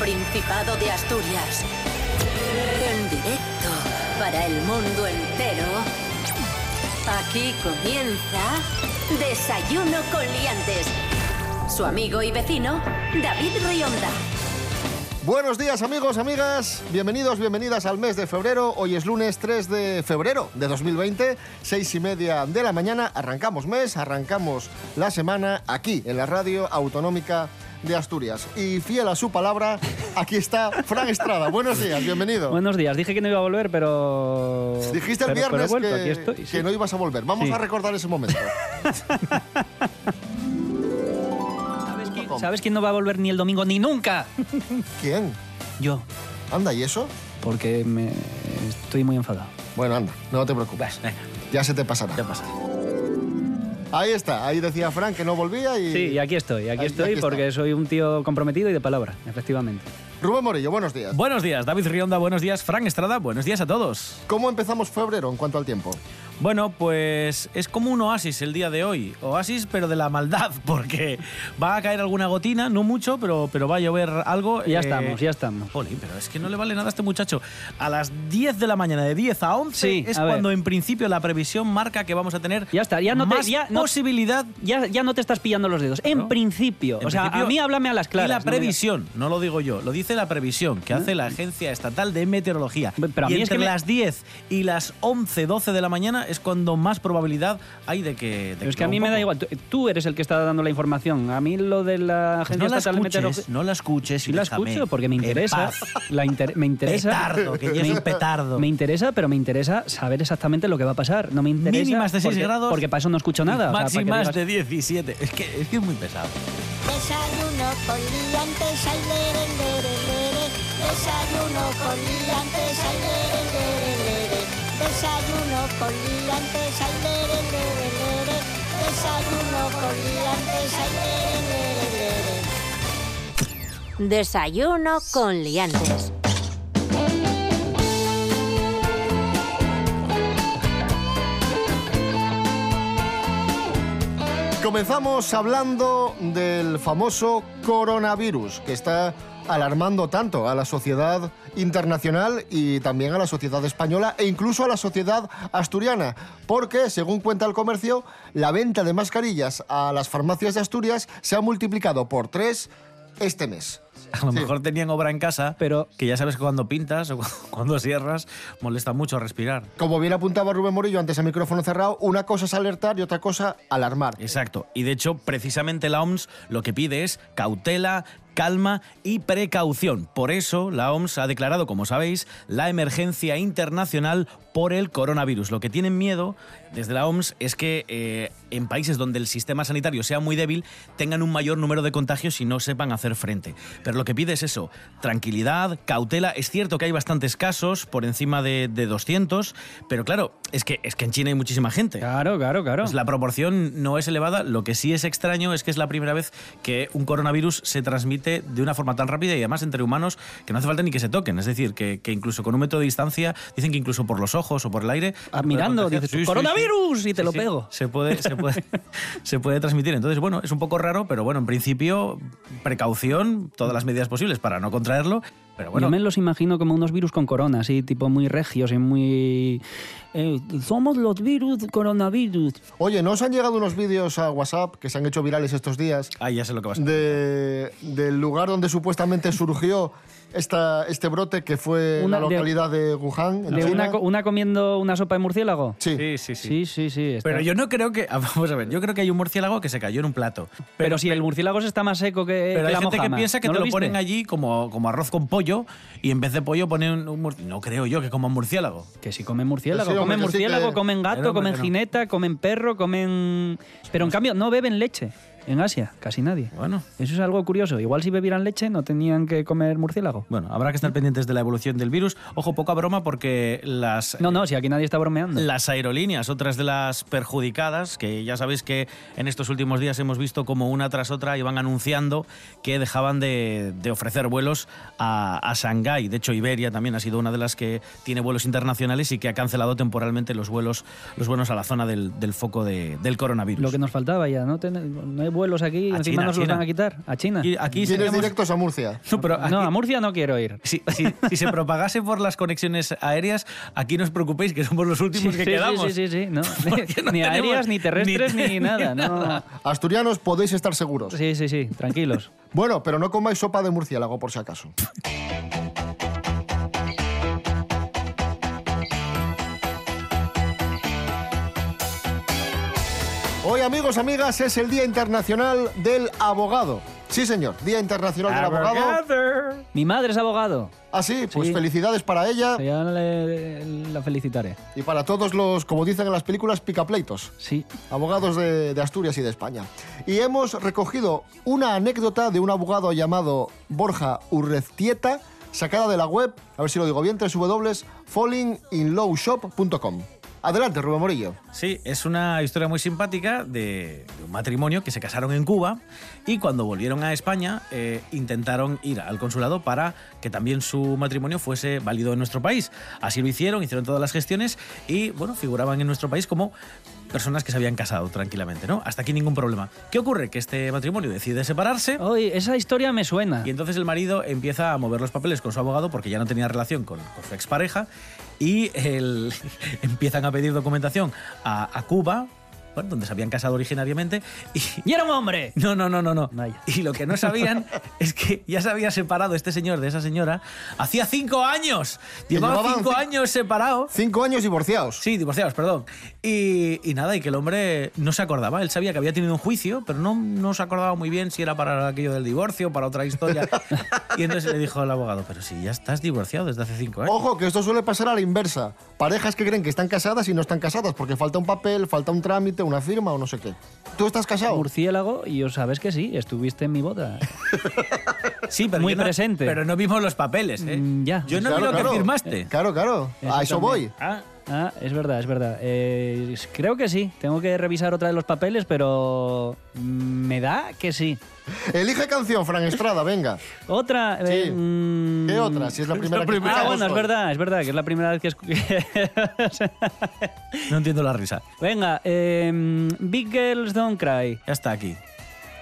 Principado de Asturias. En directo para el mundo entero. Aquí comienza Desayuno con Liantes. Su amigo y vecino, David Rionda. Buenos días amigos, amigas, bienvenidos, bienvenidas al mes de febrero. Hoy es lunes 3 de febrero de 2020, seis y media de la mañana. Arrancamos mes, arrancamos la semana aquí en la radio autonómica de Asturias. Y fiel a su palabra, aquí está Fran Estrada. Buenos días, bienvenido. Buenos días, dije que no iba a volver, pero... Dijiste el pero- pero he viernes vuelto, que, aquí estoy, sí. que no ibas a volver. Vamos Sí. a recordar ese momento. ¿Sabes quién, sabes quién no va a volver ni el domingo ni nunca? ¿Quién? Yo, Anda, ¿y eso? porque me estoy muy enfadado. Bueno, anda, no te preocupes. Ya se te pasará. Ahí está, ahí decía Fran que no volvía y... Sí, y aquí estoy, aquí estoy aquí está. porque soy un tío comprometido y de palabra, efectivamente. Rubén Morillo, buenos días. Buenos días, David Rionda, buenos días, Frank Estrada, buenos días a todos. ¿Cómo empezamos febrero en cuanto al tiempo? Bueno, pues es como un oasis el día de hoy. Oasis, pero de la maldad, porque va a caer alguna gotina, no mucho, pero, pero va a llover algo. Ya eh, estamos, ya estamos. Jolín, pero es que no le vale nada a este muchacho. A las 10 de la mañana, de 10 a 11, Sí, es a cuando en principio la previsión marca que vamos a tener Ya está, ya no te- más ya no- posibilidad. Ya, ya no te estás pillando los dedos. En principio. En o sea, principio, a mí háblame a las claras. Y la me- previsión, no lo digo yo, lo dice la previsión que hace la Agencia Estatal de Meteorología. Pero a y mí es entre que me- las 10 y las 11, 12 de la mañana es cuando más probabilidad hay de que. de Pero es que a mí me da igual. Tú- Tú eres el que está dando la información. A mí lo de la Pues Agencia no la Estatal Meteorología... escuches, no la escuches. Sí y la escucho porque me interesa. La inter- me interesa. Petardo, que un petardo. Me interesa, pero me interesa saber exactamente lo que va a pasar. No me interesa. Mínimas de 6 porque- grados. Porque para eso no escucho nada. o sea, Máximas digas- de 17. Es que, es que es muy pesado. Desayuno con liantes, ay, lere, lere, lere. Desayuno con liantes, lere, lere, lere. Desayuno con liantes, ay, lere, lere, lere. Desayuno con liantes, ay, lere, lere, lere. Desayuno con Liantes. Comenzamos hablando del famoso coronavirus que está alarmando tanto a la sociedad internacional y también a la sociedad española e incluso a la sociedad asturiana, porque según cuenta el comercio, la venta de mascarillas a las farmacias de Asturias se ha multiplicado por tres este mes. A lo Sí. mejor tenían obra en casa, Pero- que ya sabes que cuando pintas o cu- cuando cierras molesta mucho respirar. Como bien apuntaba Rubén Morillo antes a micrófono cerrado, una cosa es alertar y otra cosa alarmar. Exacto. Y de hecho, precisamente la OMS lo que pide es cautela, calma y precaución. Por eso, la OMS ha declarado, como sabéis, la emergencia internacional por el coronavirus. Lo que tienen miedo desde la OMS es que eh, en países donde el sistema sanitario sea muy débil tengan un mayor número de contagios y no sepan hacer frente. Pero lo que pide es eso, tranquilidad, cautela. Es cierto que hay bastantes casos, por encima de, de 200, pero claro, es que, es que en China hay muchísima gente. Claro, claro, claro. Pues la proporción no es elevada. Lo que sí es extraño es que es la primera vez que un coronavirus se transmite de una forma tan rápida y además entre humanos que no hace falta ni que se toquen. Es decir, que, que incluso con un método de distancia, dicen que incluso por los ojos o por el aire. Ah, mirando, dices, Sí, ¡coronavirus! sí. Y te lo pego. Se puede, se, puede, se puede transmitir. Entonces, bueno, es un poco raro, pero bueno, en principio, precaución, todas las medidas posibles para no contraerlo. Pero bueno, Yo me los imagino como unos virus con corona, así, tipo muy regios y muy... eh, somos los virus coronavirus. Oye, ¿no os han llegado unos vídeos a WhatsApp que se han hecho virales estos días ah, ya sé lo que vas a de, del lugar donde supuestamente surgió esta, este brote que fue Una la localidad de Wuhan, en ¿De China? una, co- una comiendo una sopa de murciélago? Sí. Sí, sí, sí. Sí, sí, sí. está- Pero yo no creo que. Vamos a ver, yo creo que hay un murciélago que se cayó en un plato. Pero si el murciélago está más seco que, Pero que hay la gente que piensa que ¿No te lo, ponen allí como, como arroz con pollo y en vez de pollo ponen un murciélago. No creo yo que coman murciélago. Que si comen murciélago, Sí, comen murciélago, que- comen gato, comen jineta, comen perro, comen... Pero en cambio no beben leche. En Asia, casi nadie. Bueno. Eso es algo curioso. Igual si bebieran leche no tenían que comer murciélago. Bueno, habrá que estar pendientes de la evolución del virus. Ojo, poca broma porque las, No, no, si aquí nadie está bromeando. Las aerolíneas, otras de las perjudicadas, que ya sabéis que en estos últimos días hemos visto como una tras otra iban anunciando que dejaban de, de ofrecer vuelos a, a Shanghái. De hecho, Iberia también ha sido una de las que tiene vuelos internacionales y que ha cancelado temporalmente los vuelos, los vuelos a la zona del, del foco de- del coronavirus. Lo que nos faltaba ya, ¿no? Ten- no hay vuelos aquí y A encima China, nos los van a quitar. A China. Y aquí seríamos- directos a Murcia. No, pero aquí- No, a Murcia no quiero ir. si, si- si se propagase por las conexiones aéreas, aquí no os preocupéis que somos los últimos que sí, quedamos. sí, sí, sí, no. Porque no ni aéreas, ni terrestres, ni, ni- nada. No. Asturianos, podéis estar seguros. Sí, sí, sí, tranquilos. Bueno, pero no comáis sopa de murciélago, por si acaso. Hoy, amigos, amigas, es el Día Internacional del Abogado. Sí, señor, Día Internacional del Abogado. Mi madre es abogado. Ah, sí, pues Sí. felicidades para ella Ya le- la felicitaré. y para todos los, como dicen en las películas, picapleitos. Sí. abogados de, de Asturias y de España. Y hemos recogido una anécdota de un abogado llamado Borja Urreztieta, sacada de la web, a ver si lo digo bien, www.fallinginlowshop.com. Adelante, Rubén Morillo. Sí, es una historia muy simpática de, un matrimonio que se casaron en Cuba y cuando volvieron a España eh, intentaron ir al consulado para que también su matrimonio fuese válido en nuestro país. Así lo hicieron, hicieron todas las gestiones y, bueno, figuraban en nuestro país como personas que se habían casado tranquilamente, ¿no? Hasta aquí ningún problema. ¿Qué ocurre? Que este matrimonio decide separarse. Oye, esa historia me suena. Y entonces el marido empieza a mover los papeles con su abogado porque ya no tenía relación con, con su expareja y el- empiezan a pedir documentación a, a Cuba, bueno, donde se habían casado originariamente. Y, ¡Y era un hombre! no, no, no, no, no. Vaya. Y lo que no sabían es que ya se había separado este señor de esa señora hacía cinco años. Llevaba llevaban cinco cin- años separado. Cinco años divorciados. Sí, divorciados, perdón. Y, y nada, y que el hombre no se acordaba. Él sabía que había tenido un juicio, pero no, no se acordaba muy bien si era para aquello del divorcio, para otra historia. y entonces le dijo al abogado, pero si ya estás divorciado desde hace cinco años. Ojo, que esto suele pasar a la inversa. Parejas que creen que están casadas y no están casadas porque falta un papel, falta un trámite, una firma o no sé qué. ¿Tú estás casado? Murciélago, y os sabes que sí, estuviste en mi boda. Sí, pero muy yo no- presente. pero no vimos los papeles, ¿eh? Mm, ya. Yo no Claro, vi lo claro. que firmaste. Claro, claro. a eso también. voy. Ah, Ah, es verdad, es verdad. Eh, creo que sí. Tengo que revisar otra de los papeles, pero mm, me da que sí. Elige canción, Fran Estrada, venga. Otra. eh, Sí. mm, ¿Qué otra? Si es la primera que Ah, bueno, es verdad, es verdad, que es la primera vez que no entiendo la risa. Venga, eh, Big Girls Don't Cry. Ya está aquí.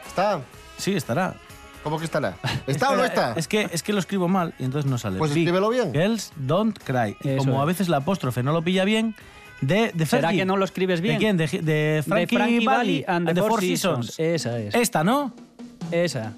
¿Está? Sí, estará. ¿Cómo que estará? ¿Está o no está? Es que, es que lo escribo mal y entonces no sale. Pues Big escríbelo bien. Girls don't cry. Y Eso como es. a veces la apóstrofe no lo pilla bien, de, de ¿Será que no lo escribes bien? ¿De quién? De, de De Frankie, and the Four Seasons. Esa es. Esta, ¿no? Esa.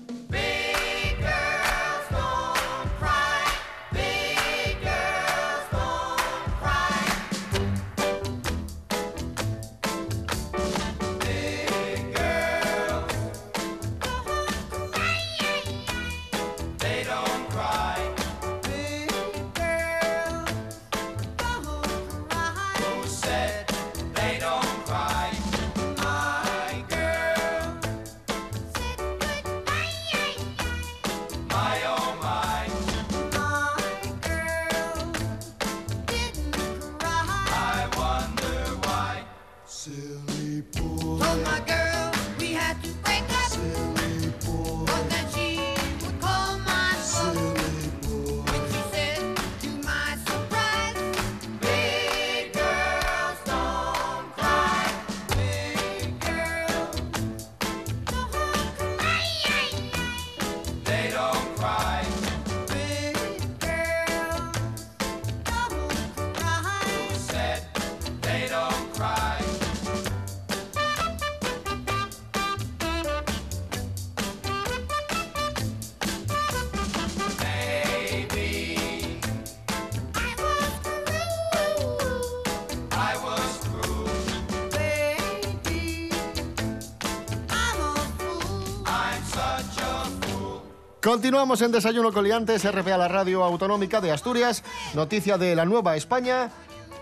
Continuamos en Desayuno Coliantes, RPA, la radio autonómica de Asturias. Noticia de la Nueva España.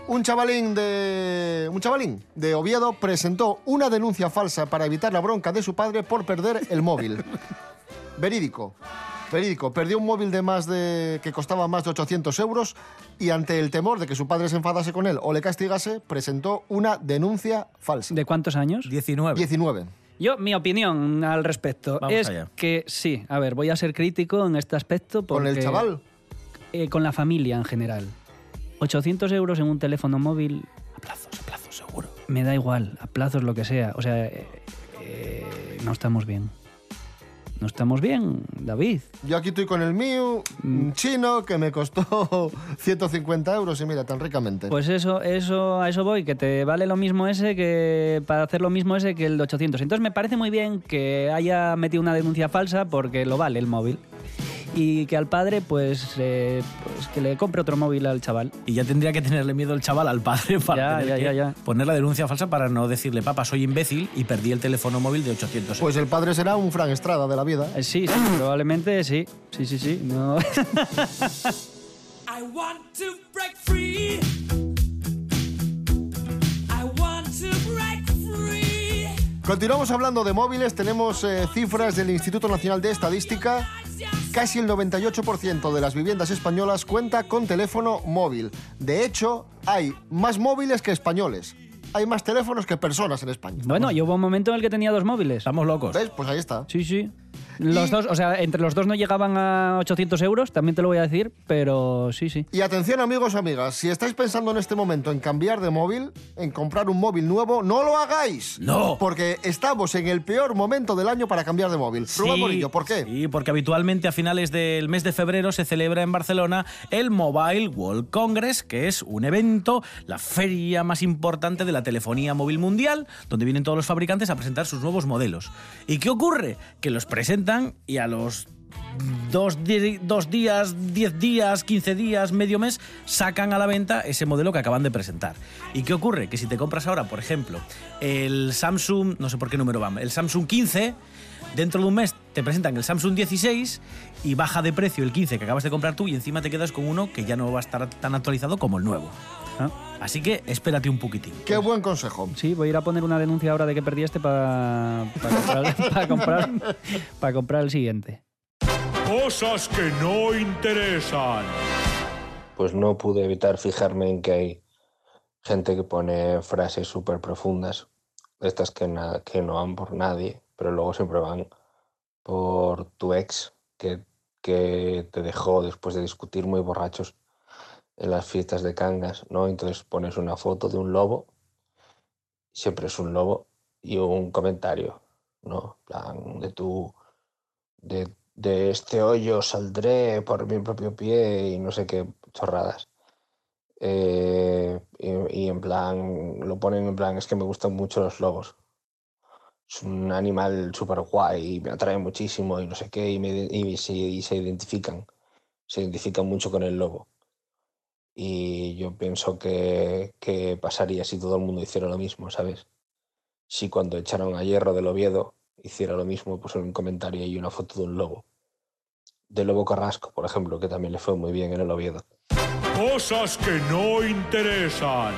Un chavalín de un chavalín de Oviedo presentó una denuncia falsa para evitar la bronca de su padre por perder el móvil. Verídico. Verídico. Perdió un móvil de más de que costaba más de 800 euros y ante el temor de que su padre se enfadase con él o le castigase, presentó una denuncia falsa. ¿De cuántos años? 19. 19. Yo, mi opinión al respecto Vamos es allá. que sí, a ver, voy a ser crítico en este aspecto. ¿Con el porque- chaval? eh, con la familia en general. 800 euros en un teléfono móvil, A plazos, a plazos, seguro. me da igual, a plazos lo que sea. O sea, eh, eh, no estamos bien. No estamos bien, David. Yo aquí estoy con el mío, un chino, que me costó 150 euros y mira, tan ricamente. Pues eso, eso, a eso voy, que te vale lo mismo ese que para hacer lo mismo ese que el de 800. Entonces me parece muy bien que haya metido una denuncia falsa porque lo vale el móvil. Y que al padre, pues, eh, pues que le compre otro móvil al chaval. Y ya tendría que tenerle miedo el chaval al padre para Ya, tener ya, que ya, ya. poner la denuncia falsa para no decirle, papá, soy imbécil y perdí el teléfono móvil de 800 euros. Pues el padre será un Fran Estrada de la vida. Eh, Sí, sí, probablemente sí. Sí, sí, sí. No. I want to break free. Continuamos hablando de móviles, tenemos eh, cifras del Instituto Nacional de Estadística. Casi el 98% de las viviendas españolas cuenta con teléfono móvil. De hecho, hay más móviles que españoles. Hay más teléfonos que personas en España. bueno, yo hubo un momento en el que tenía dos móviles. Estamos locos. ¿Ves? Pues ahí está. Sí, sí. Los Y- dos, o sea, entre los dos no llegaban a 800 euros, también te lo voy a decir, pero sí, sí. Y atención amigos y amigas, si estáis pensando en este momento en cambiar de móvil, en comprar un móvil nuevo, no lo hagáis. No. Porque estamos en el peor momento del año para cambiar de móvil. Rubén Morillo, ¿por qué? Sí, porque habitualmente a finales del mes de febrero se celebra en Barcelona el Mobile World Congress, que es un evento, la feria más importante de la telefonía móvil mundial, donde vienen todos los fabricantes a presentar sus nuevos modelos. ¿Y qué ocurre? Que los presentan y a los dos, dos días, diez días, 15 días, medio mes, sacan a la venta ese modelo que acaban de presentar. ¿Y qué ocurre? Que si te compras ahora, por ejemplo, el Samsung, no sé por qué número va, el Samsung 15, dentro de un mes te presentan el Samsung 16 y baja de precio el 15 que acabas de comprar tú y encima te quedas con uno que ya no va a estar tan actualizado como el nuevo. Ah, Así que espérate un poquitín. Qué buen consejo. Sí, voy a ir a poner una denuncia ahora de que perdí este para comprar, pa comprar, pa comprar el siguiente. Cosas que no interesan. pues no pude evitar fijarme en que hay gente que pone frases súper profundas, estas que, na- que no van por nadie, pero luego siempre van por tu ex que, que te dejó después de discutir muy borrachos en las fiestas de Cangas, ¿no? Entonces pones una foto de un lobo, siempre es un lobo, y un comentario, ¿no? Plan, de tu... De, de este hoyo saldré por mi propio pie y no sé qué chorradas. Eh, y, en plan, lo ponen en plan, es que me gustan mucho los lobos. Es un animal súper guay y me atrae muchísimo y no sé qué, y, me, se identifican, se identifican mucho con el lobo. Y yo pienso que, que pasaría si todo el mundo hiciera lo mismo, ¿sabes? Si cuando echaron a Hierro del Oviedo hiciera lo mismo, en un comentario y una foto de un lobo. De Lobo Carrasco, por ejemplo, que también le fue muy bien en el Oviedo. Cosas que no interesan.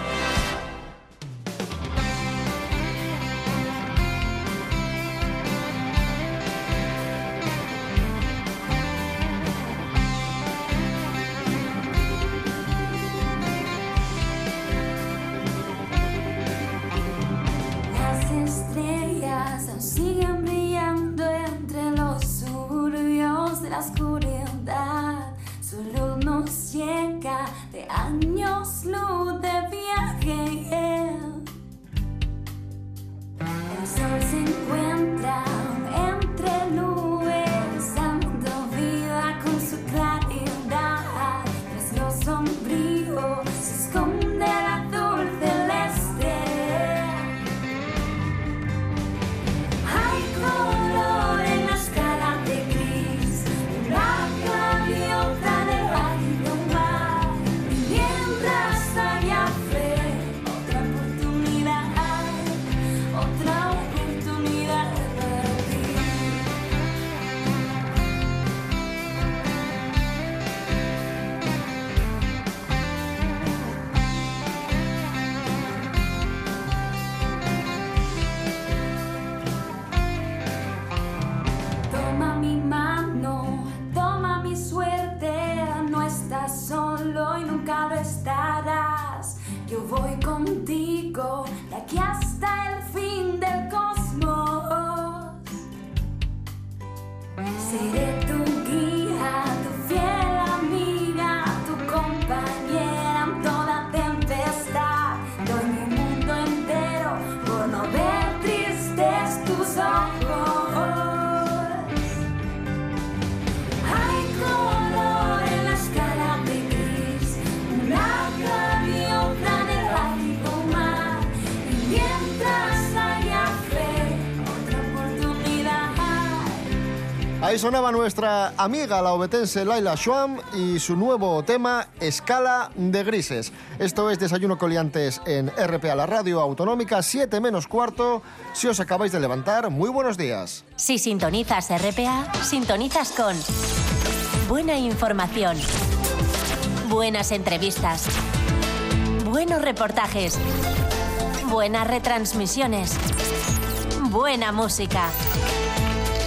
say Ahí sonaba nuestra amiga la obetense Laila Schwam y su nuevo tema Escala de Grises. Esto es Desayuno Coliantes en RPA, la radio autonómica, 7 menos cuarto. Si os acabáis de levantar, muy buenos días. Si sintonizas RPA, sintonizas con buena información, buenas entrevistas, buenos reportajes, buenas retransmisiones, buena música.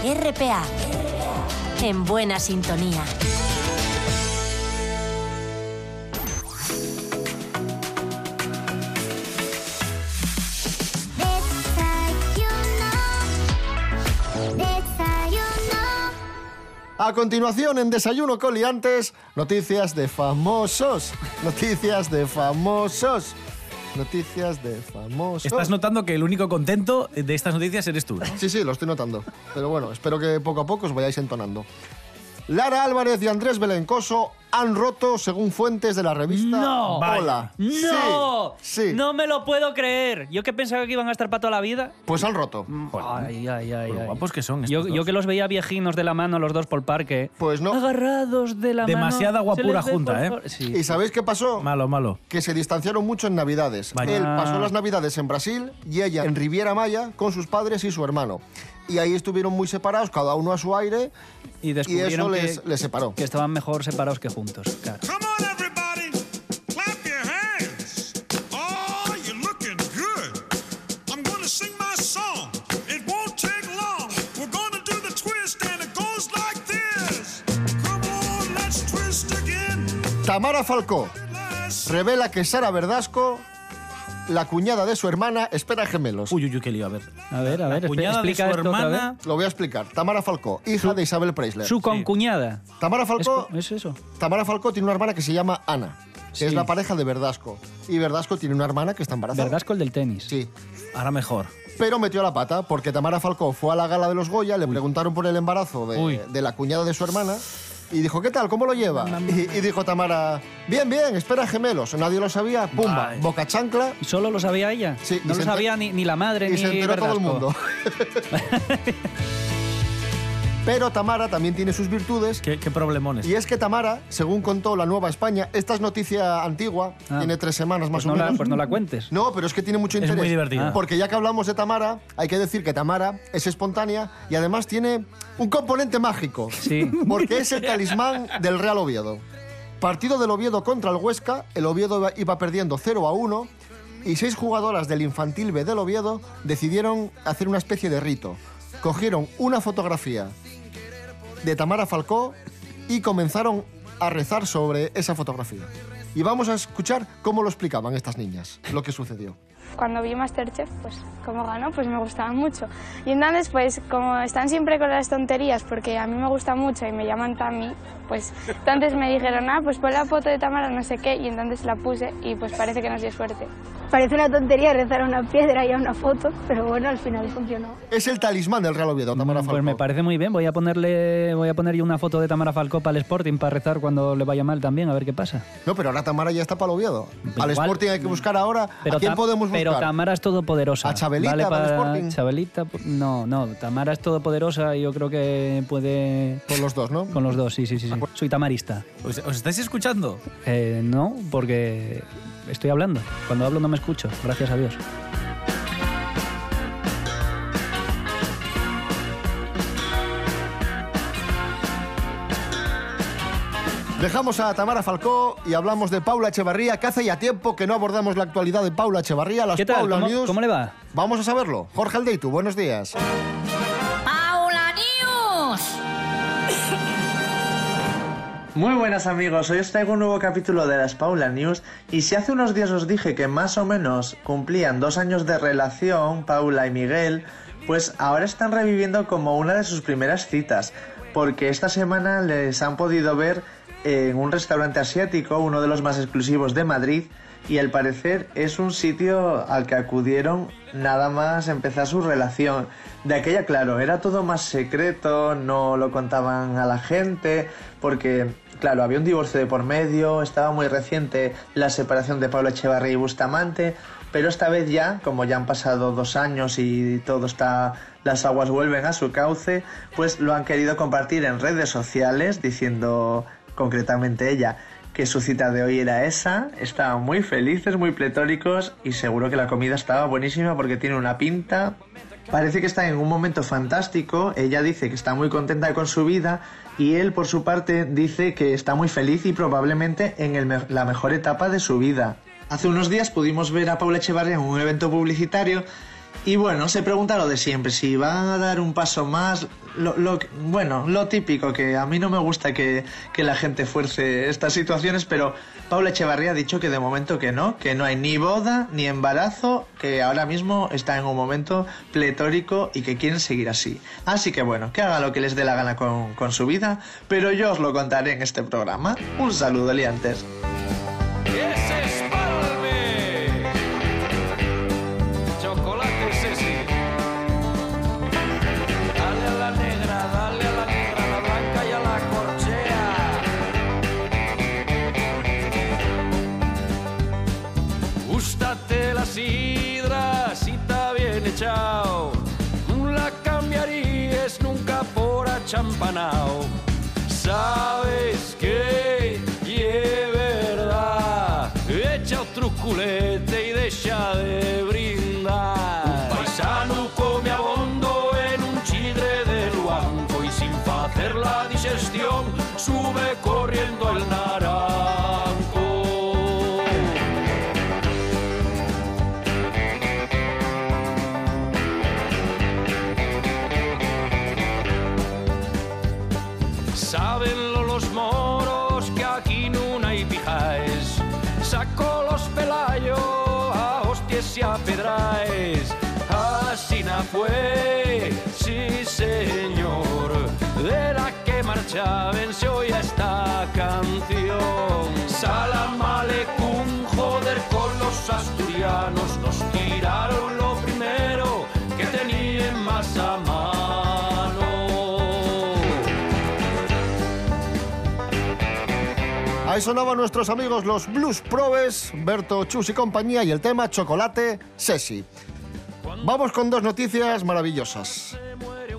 RPA, en buena sintonía. A continuación, en Desayuno Coliantes, noticias de famosos. Noticias de famosos. Noticias de famosos. Estás notando que el único contento de estas noticias eres tú. ¿no? Sí, sí, lo estoy notando. Pero bueno, espero que poco a poco os vayáis entonando. Lara Álvarez y Andrés Belencoso han roto según fuentes de la revista No. Hola. ¡No! Sí, sí. No me lo puedo creer. Yo que pensaba que iban a estar para toda la vida. Pues han roto. Ay, ay, ay. Ay. guapos que son Yo, estos yo dos. que los veía viejinos de la mano los dos por el parque. Pues no. Agarrados de la Demasiada mano. se guapura junta, por- ¿eh? Sí. ¿Y sabéis qué pasó? Malo, malo. Que se distanciaron mucho en Navidades. Vaya. Él pasó las Navidades en Brasil y ella en Riviera Maya con sus padres y su hermano. Y ahí estuvieron muy separados, cada uno a su aire, Y y eso que, les, les separó. que estaban mejor separados que juntos. Claro. Oh. Tamara Falcó revela que Sara Verdasco, la cuñada de su hermana, espera gemelos. Uy, uy, uy, qué lío, a ver. A ver, a ver, La cuñada de explica su esto otra hermana. Lo voy a explicar. Tamara Falcó, hija de Isabel Preisler. Su concuñada. Tamara ¿Es, Falcó, es eso? Tamara Falcó tiene una hermana que se llama Ana, que Sí. es la pareja de Verdasco. Y Verdasco tiene una hermana que está embarazada. Verdasco el del tenis. Sí. Ahora mejor. Pero metió la pata porque Tamara Falcó fue a la gala de los Goya, le preguntaron por el embarazo de la cuñada de su hermana y dijo, ¿qué tal? ¿Cómo lo lleva? Y, y dijo Tamara, bien, bien, espera gemelos. Nadie lo sabía, pumba, boca chancla ¿Y solo lo sabía ella? Sí, y no se lo enter- sabía ni, ni la madre y ni se enteró todo el Verdasco. mundo. Pero Tamara también tiene sus virtudes Qué, qué problemones. y es que Tamara, según contó la Nueva España, esta es noticia antigua, Ah. tiene tres semanas más Pues o no, la, menos. pues no la cuentes. No, pero es que tiene mucho Es interés. muy divertida. Porque ya que hablamos de Tamara, hay que decir que Tamara es espontánea y además tiene un componente mágico. Sí. Porque es el talismán del Real Oviedo. Partido del Oviedo contra el Huesca, el Oviedo iba- iba perdiendo 0 a 1 y seis jugadoras del infantil B del Oviedo decidieron hacer una especie de rito. Cogieron una fotografía de Tamara Falcó y comenzaron a rezar sobre esa fotografía. Y vamos a escuchar cómo lo explicaban estas niñas, lo que sucedió. cuando vi Masterchef, pues como ganó, pues me gustaba mucho. Y entonces, pues como están siempre con las tonterías, porque a mí me gusta mucho y me llaman Tami, pues entonces me dijeron, ah, pues pon la foto de Tamara no sé qué, y entonces la puse y pues parece que nos dio suerte. Parece una tontería rezar a una piedra y a una foto, pero bueno, al final funcionó. Es el talismán del Real Oviedo, Tamara Falcó. Pues me parece muy bien. Voy a ponerle, voy a poner yo una foto de Tamara Falcó para el Sporting para rezar cuando le vaya mal también, a ver qué pasa. No, pero ahora Tamara ya está para el Oviedo. Al Igual- Sporting hay que buscar ahora. Pero ¿A quién podemos buscar? Pero Tamara es todopoderosa. ¿A Chabelita Vale para el Sporting? Chabelita, no, no. Tamara es todopoderosa y yo creo que puede Con los dos, ¿no? con los dos. Sí, sí, sí. sí. Soy tamarista. ¿Os, os estáis escuchando? Eh, no, porque estoy hablando. Cuando hablo no me escucho. Gracias a Dios. Dejamos a Tamara Falcó y hablamos de Paula Echevarría, que hace ya tiempo que no abordamos la actualidad de Paula Echevarría, las ¿Qué tal? Paula ¿Cómo, News. cómo le va? Vamos a saberlo. Jorge Aldeitu, buenos días. Muy buenas amigos, hoy os traigo un nuevo capítulo de las Paula News y si hace unos días os dije que más o menos cumplían dos años de relación Paula y Miguel, pues ahora están reviviendo como una de sus primeras citas, porque esta semana les han podido ver en un restaurante asiático, uno de los más exclusivos de Madrid, y al parecer es un sitio al que acudieron nada más empezar su relación. De aquella, claro, era todo más secreto, no lo contaban a la gente, porque, claro, había un divorcio de por medio, estaba muy reciente la separación de Pablo Echevarría y Bustamante, pero esta vez ya, como ya han pasado dos años y todo está, las aguas vuelven a su cauce, pues lo han querido compartir en redes sociales, diciendo concretamente ella que su cita de hoy era esa, estaban muy felices, muy pletóricos y seguro que la comida estaba buenísima porque tiene una pinta. Parece que está en un momento fantástico, ella dice que está muy contenta con su vida y él por su parte dice que está muy feliz y probablemente en el la mejor etapa de su vida. Hace unos días pudimos ver a Paula Echevarría en un evento publicitario y bueno, se pregunta lo de siempre, si van a dar un paso más, lo, bueno, lo típico, que a mí no me gusta que, que la gente fuerce estas situaciones, pero Paula Echevarría ha dicho que de momento que no, que no hay ni boda ni embarazo, que ahora mismo está en un momento pletórico y que quieren seguir así. Así que bueno, que haga lo que les dé la gana con, con su vida, pero yo os lo contaré en este programa. Un saludo, liantes. ¡Ese es No la cambiarías nunca por achampanao. Sabes que y es verdad. Echa otro culete y deja de brindar. Fue, sí señor, de la que marcha venció ya esta canción. Salam aleikum, joder con los asturianos, nos tiraron lo primero que tenían más a mano. Ahí sonaban nuestros amigos los Blues Probes, Berto Chus y compañía y el tema Chocolate Sesi. Vamos con dos noticias maravillosas.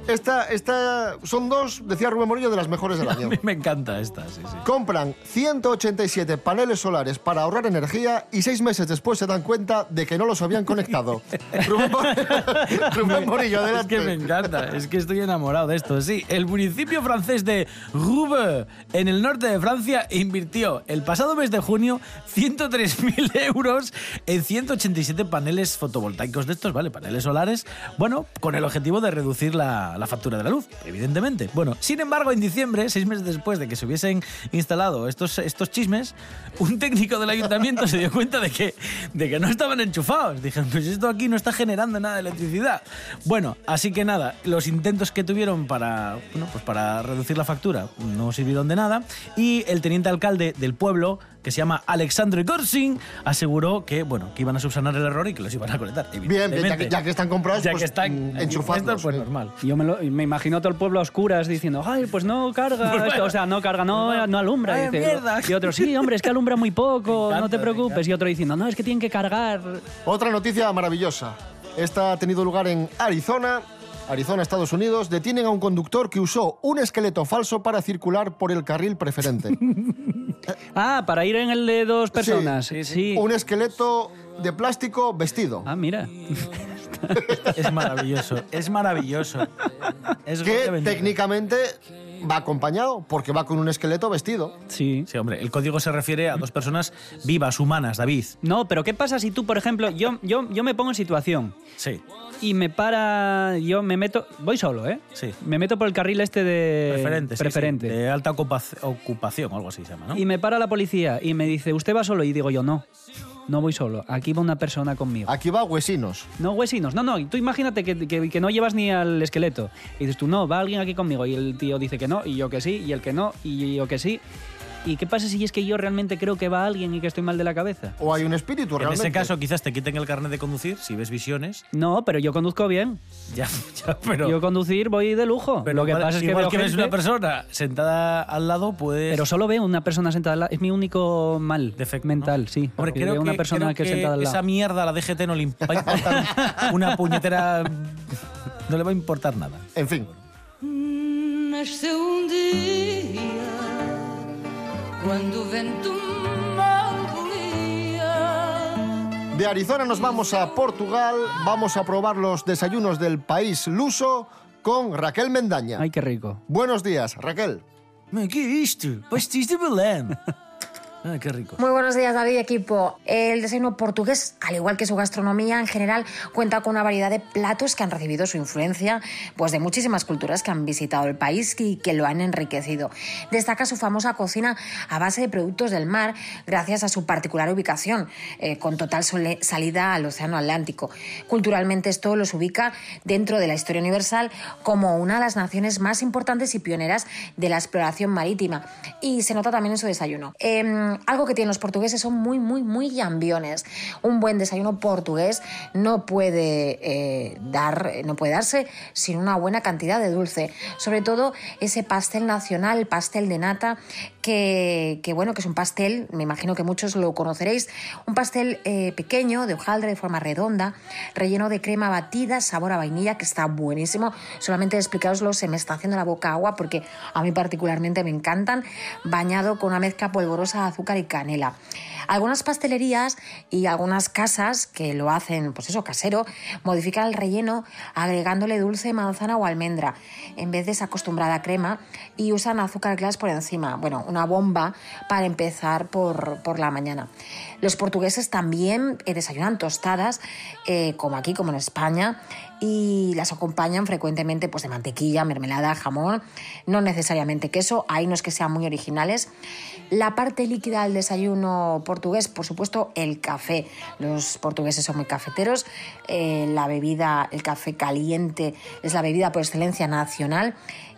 Esta, esta son dos, decía Rubén Morillo, de las mejores del A año. mí me encanta esta, sí, sí. Compran 187 paneles solares para ahorrar energía y seis meses después se dan cuenta de que no los habían conectado. Rubén, Rubén Morillo, Es adelante. que me encanta, es que estoy enamorado de esto. Sí, el municipio francés de Roubaix, en el norte de Francia, invirtió el pasado mes de junio 103.000 euros en 187 paneles fotovoltaicos de estos, ¿vale? Paneles solares, bueno, con el objetivo de reducir la, la factura de la luz, evidentemente. Bueno, sin embargo, en diciembre, seis meses después de que se hubiesen instalado estos, estos chismes, un técnico del ayuntamiento se dio cuenta de que, de que no estaban enchufados. Dijeron, pues esto aquí no está generando nada de electricidad. Bueno, así que nada, los intentos que tuvieron para, pues para reducir la factura no sirvieron de nada y el teniente alcalde del pueblo, que se llama Alexandre Gorsin, aseguró que, bueno, que iban a subsanar el error y que los iban a conectar. Bien, ya que, ya que están comprados, Ya pues, que están mm, enchufadlos. Esto, pues normal. Yo me, lo- me imagino todo el pueblo a oscuras diciendo, ay, pues no carga, Pues esto", o sea, no carga, no, no alumbra. Vaya dice. mierda. Y otro, sí, hombre, es que alumbra muy poco, Me no te encanta, preocupes. Y otro diciendo, no, es que tienen que cargar. Otra noticia maravillosa. Esta ha tenido lugar en Arizona. Arizona, Estados Unidos, detienen a un conductor que usó un esqueleto falso para circular por el carril preferente. Ah, para ir en el de dos personas. Sí. Un esqueleto de plástico vestido. Ah, mira. Es maravilloso, es maravilloso. Es que técnicamente va acompañado porque va con un esqueleto vestido. Sí. Sí, hombre, el código se refiere a dos personas vivas, humanas, David. No, pero ¿qué pasa si tú, por ejemplo, yo, yo, yo me pongo en situación Sí. y me para, yo me meto, voy solo, ¿eh? Sí. Me meto por el carril este de Preferente, sí, preferente. sí, de alta ocupac- ocupación o algo así se llama, ¿no? Y me para la policía y me dice, ¿usted va solo? Y digo yo, no, no voy solo. Aquí va una persona conmigo. Aquí va huesinos. No, huesinos. No, no. Tú imagínate que, que- que no llevas ni al esqueleto. Y dices tú, no, va alguien aquí conmigo. Y el tío dice que no, y yo que sí, y el que no, y yo que sí. ¿Y qué pasa si es que yo realmente creo que va alguien y que estoy mal de la cabeza? O hay un espíritu En realmente. ese caso, quizás te quiten el carnet de conducir si ves visiones. No, pero yo conduzco bien. Ya, ya, pero. Yo conducir voy de lujo. pero lo que pasa es que igual que ves gente- una persona sentada al lado, pues. Pero solo veo una persona sentada al lado. Es mi único mal mental, sí. Hombre, Que creo veo que, una persona creo que, es sentada al lado. esa mierda a la DGT no le imp- va a importar una puñetera. No le va a importar nada. En fin. Nasceu um dia quando o vento mal polia. De Arizona nos vamos a Portugal, vamos a probar los desayunos del país luso con Raquel Mendaña. Ay, qué rico. Buenos días, Raquel. ¿Qué es esto? Pastis de Belén. Muy buenos días, David equipo. El desayuno portugués, al igual que su gastronomía en general, cuenta con una variedad de platos que han recibido su influencia pues, de muchísimas culturas que han visitado el país y que lo han enriquecido. Destaca su famosa cocina a base de productos del mar, gracias a su particular ubicación, eh, con total salida al Océano Atlántico. Culturalmente esto los ubica dentro de la historia universal como una de las naciones más importantes y pioneras de la exploración marítima. Y se nota también en su desayuno. Em, algo que tienen los portugueses son muy, muy, muy llambiones. Un buen desayuno portugués no puede, eh, dar, no puede darse sin una buena cantidad de dulce. Sobre todo ese pastel nacional, el pastel de nata, que, que, bueno, que es un pastel, me imagino que muchos lo conoceréis, un pastel eh, pequeño, de hojaldre, de forma redonda, relleno de crema batida, sabor a vainilla, que está buenísimo. Solamente explicaroslo se me está haciendo la boca agua porque a mí particularmente me encantan, bañado con una mezcla polvorosa de azúcar y canela. Algunas pastelerías y algunas casas que lo hacen, pues eso, casero, modifican el relleno agregándole dulce manzana o almendra en vez de esa acostumbrada crema y usan azúcar glass por encima. Bueno, una bomba para empezar por, por la mañana. Los portugueses también eh, desayunan tostadas, eh, como aquí, como en España, y las acompañan frecuentemente pues, de mantequilla, mermelada, jamón, no necesariamente queso, hay unos que sean muy originales. La parte líquida del desayuno portugués, por supuesto, el café. Los portugueses son muy cafeteros. Eh, la bebida, el café caliente, es la bebida por excelencia nacional.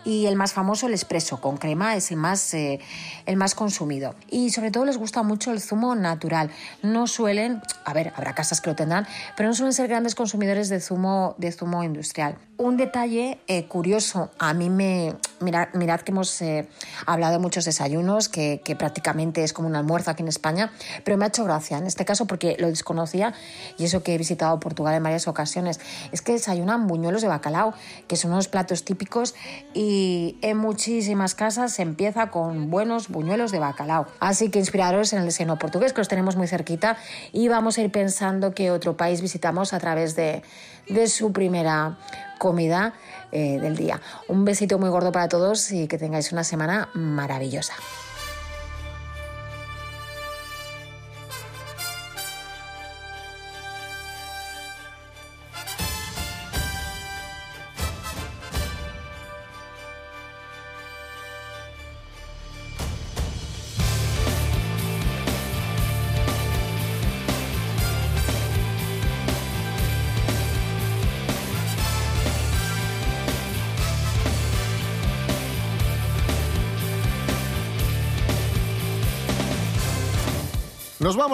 Y el más famoso, el espresso con crema, es el más, eh, el más consumido. Y sobre todo les gusta mucho el zumo natural. No suelen, a ver, habrá casas que lo tendrán, pero no suelen ser grandes consumidores de zumo, de zumo industrial. Un detalle eh, curioso, a mí me. Mirad, mirad que hemos eh, hablado de muchos desayunos, que, que prácticamente es como un almuerzo aquí en España, pero me ha hecho gracia en este caso porque lo desconocía y eso que he visitado Portugal en varias ocasiones. Es que desayunan buñuelos de bacalao, que son unos platos típicos y en muchísimas casas se empieza con buenos buñuelos de bacalao. Así que inspiraros en el desayuno portugués, que los tenemos muy cerquita y vamos a ir pensando qué otro país visitamos a través de, de su primera comida eh, del día. Un besito muy gordo para todos y que tengáis una semana maravillosa.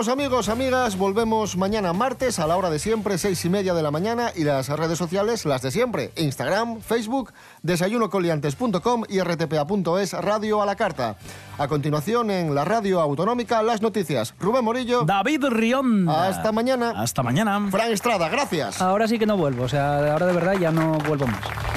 Vamos amigos, amigas, volvemos mañana martes a la hora de siempre, seis y media de la mañana y las redes sociales, las de siempre, Instagram, Facebook, desayunocoliantes.com y rtpa.es Radio a la Carta. A continuación en la radio autonómica, las noticias. Rubén Morillo. David Rionda. Hasta mañana. Hasta mañana. Fran Estrada, gracias. Ahora sí que no vuelvo, o sea, ahora de verdad ya no vuelvo más.